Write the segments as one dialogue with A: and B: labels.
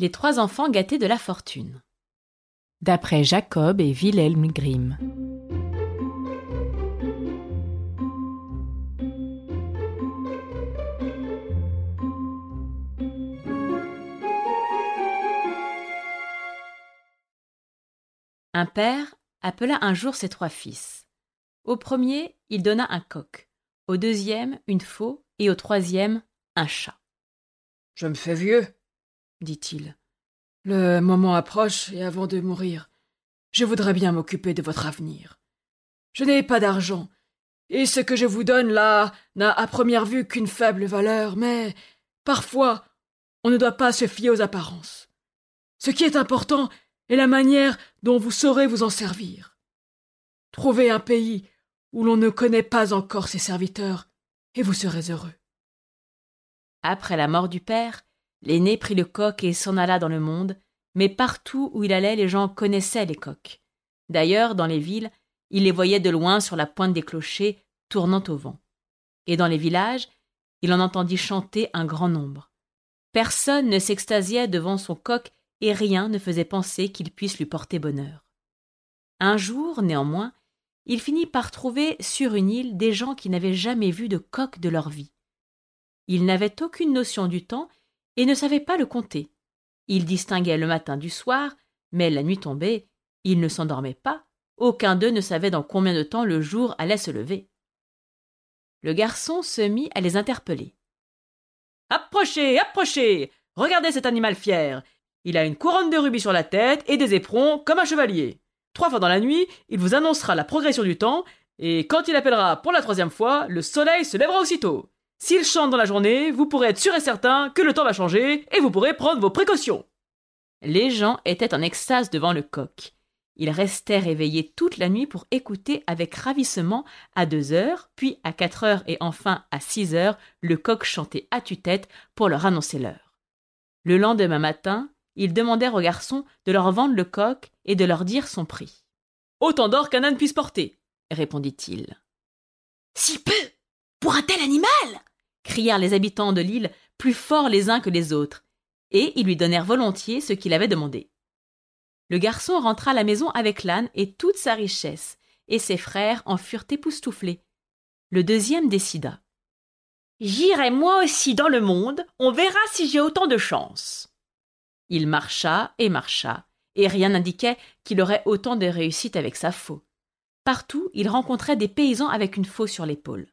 A: Les trois enfants gâtés de la fortune.
B: D'après Jacob et Wilhelm Grimm.
A: Un père appela un jour ses trois fils. Au premier, il donna un coq, au deuxième, une faux, et au troisième, un chat.
C: Je me fais vieux, dit-il. Le moment approche, et avant de mourir, je voudrais bien m'occuper de votre avenir. Je n'ai pas d'argent, et ce que je vous donne là n'a à première vue qu'une faible valeur, mais parfois on ne doit pas se fier aux apparences. Ce qui est important est la manière dont vous saurez vous en servir. Trouvez un pays où l'on ne connaît pas encore ses serviteurs, et vous serez heureux.
A: Après la mort du père, l'aîné prit le coq et s'en alla dans le monde, mais partout où il allait les gens connaissaient les coqs. D'ailleurs, dans les villes, il les voyait de loin sur la pointe des clochers, tournant au vent. Et dans les villages, il en entendit chanter un grand nombre. Personne ne s'extasiait devant son coq et rien ne faisait penser qu'il puisse lui porter bonheur. Un jour, néanmoins, il finit par trouver sur une île des gens qui n'avaient jamais vu de coq de leur vie. Ils n'avaient aucune notion du temps et ne savaient pas le compter. Ils distinguaient le matin du soir, mais la nuit tombée, ils ne s'endormaient pas, aucun d'eux ne savait dans combien de temps le jour allait se lever. Le garçon se mit à les interpeller.
D: Approchez, approchez Regardez cet animal fier Il a une couronne de rubis sur la tête et des éperons comme un chevalier. Trois fois dans la nuit, il vous annoncera la progression du temps, et quand il appellera pour la troisième fois, le soleil se lèvera aussitôt. S'il chante dans la journée, vous pourrez être sûr et certain que le temps va changer, et vous pourrez prendre vos précautions.
A: Les gens étaient en extase devant le coq. Ils restèrent éveillés toute la nuit pour écouter avec ravissement à deux heures, puis à quatre heures et enfin à six heures le coq chanter à tue-tête pour leur annoncer l'heure. Le lendemain matin, ils demandèrent aux garçons de leur vendre le coq et de leur dire son prix.
D: Autant d'or qu'un âne puisse porter, répondit-il.
E: Si peu Pour un tel animal
A: crièrent les habitants de l'île plus forts les uns que les autres, et ils lui donnèrent volontiers ce qu'il avait demandé. Le garçon rentra à la maison avec l'âne et toute sa richesse, et ses frères en furent époustouflés. Le deuxième décida.
F: J'irai moi aussi dans le monde, on verra si j'ai autant de chance.
A: Il marcha et marcha, et rien n'indiquait qu'il aurait autant de réussite avec sa faux. Partout, il rencontrait des paysans avec une faux sur l'épaule.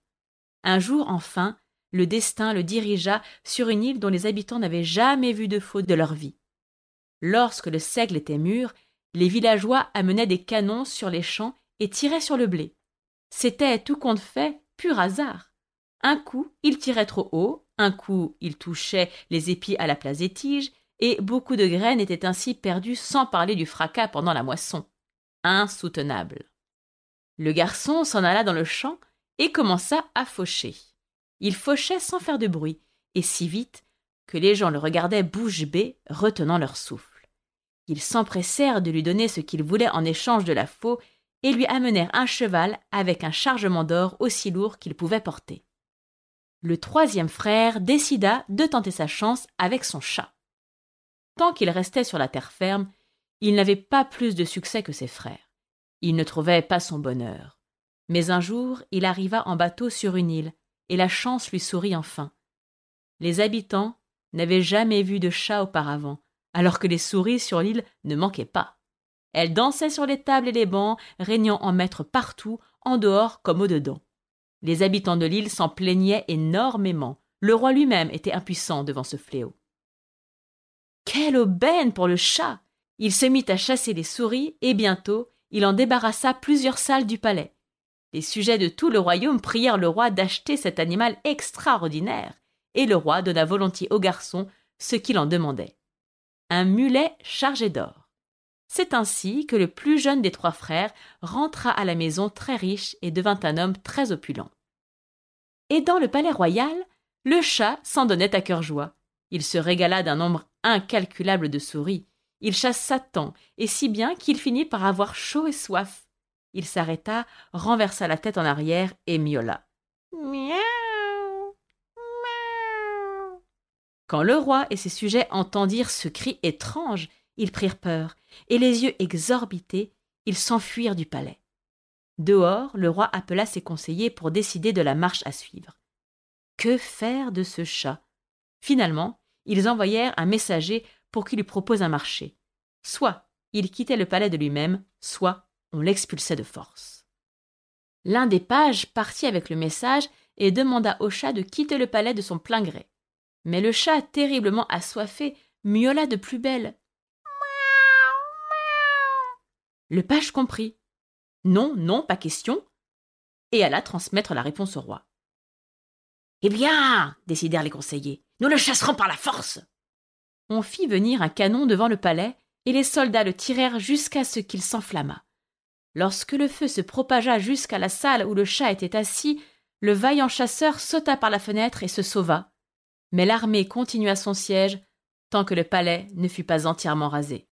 A: Un jour, enfin, le destin le dirigea sur une île dont les habitants n'avaient jamais vu de faux de leur vie. Lorsque le seigle était mûr, les villageois amenaient des canons sur les champs et tiraient sur le blé. C'était tout compte fait, pur hasard. Un coup, ils tiraient trop haut, un coup, ils touchaient les épis à la place des tiges, et beaucoup de graines étaient ainsi perdues sans parler du fracas pendant la moisson. Insoutenable. Le garçon s'en alla dans le champ et commença à faucher. Il fauchait sans faire de bruit, et si vite que les gens le regardaient bouche bée, retenant leur souffle. Ils s'empressèrent de lui donner ce qu'il voulait en échange de la faux, et lui amenèrent un cheval avec un chargement d'or aussi lourd qu'il pouvait porter. Le troisième frère décida de tenter sa chance avec son chat. Tant qu'il restait sur la terre ferme, il n'avait pas plus de succès que ses frères. Il ne trouvait pas son bonheur. Mais un jour, il arriva en bateau sur une île, et la chance lui sourit enfin. Les habitants n'avaient jamais vu de chat auparavant, alors que les souris sur l'île ne manquaient pas. Elles dansaient sur les tables et les bancs, régnant en maître partout, en dehors comme au dedans. Les habitants de l'île s'en plaignaient énormément. Le roi lui-même était impuissant devant ce fléau. Quelle aubaine pour le chat Il se mit à chasser les souris, et bientôt il en débarrassa plusieurs salles du palais. Les sujets de tout le royaume prièrent le roi d'acheter cet animal extraordinaire, et le roi donna volontiers au garçon ce qu'il en demandait. Un mulet chargé d'or. C'est ainsi que le plus jeune des trois frères rentra à la maison très riche et devint un homme très opulent. Et dans le palais royal, le chat s'en donnait à cœur joie. Il se régala d'un nombre incalculable de souris. Il chassa tant et si bien qu'il finit par avoir chaud et soif. Il s'arrêta, renversa la tête en arrière et miaula. Quand le roi et ses sujets entendirent ce cri étrange, ils prirent peur, et les yeux exorbités, ils s'enfuirent du palais. Dehors, le roi appela ses conseillers pour décider de la marche à suivre. Que faire de ce chat? Finalement, ils envoyèrent un messager pour qu'il lui propose un marché. Soit il quittait le palais de lui-même, soit on l'expulsait de force. L'un des pages partit avec le message et demanda au chat de quitter le palais de son plein gré. Mais le chat, terriblement assoiffé, miaula de plus belle. Le page comprit. Non, non, pas question, et alla transmettre la réponse au roi.
E: Eh bien, décidèrent les conseillers, nous le chasserons par la force.
A: On fit venir un canon devant le palais, et les soldats le tirèrent jusqu'à ce qu'il s'enflammât. Lorsque le feu se propagea jusqu'à la salle où le chat était assis, le vaillant chasseur sauta par la fenêtre et se sauva. Mais l'armée continua son siège tant que le palais ne fut pas entièrement rasé.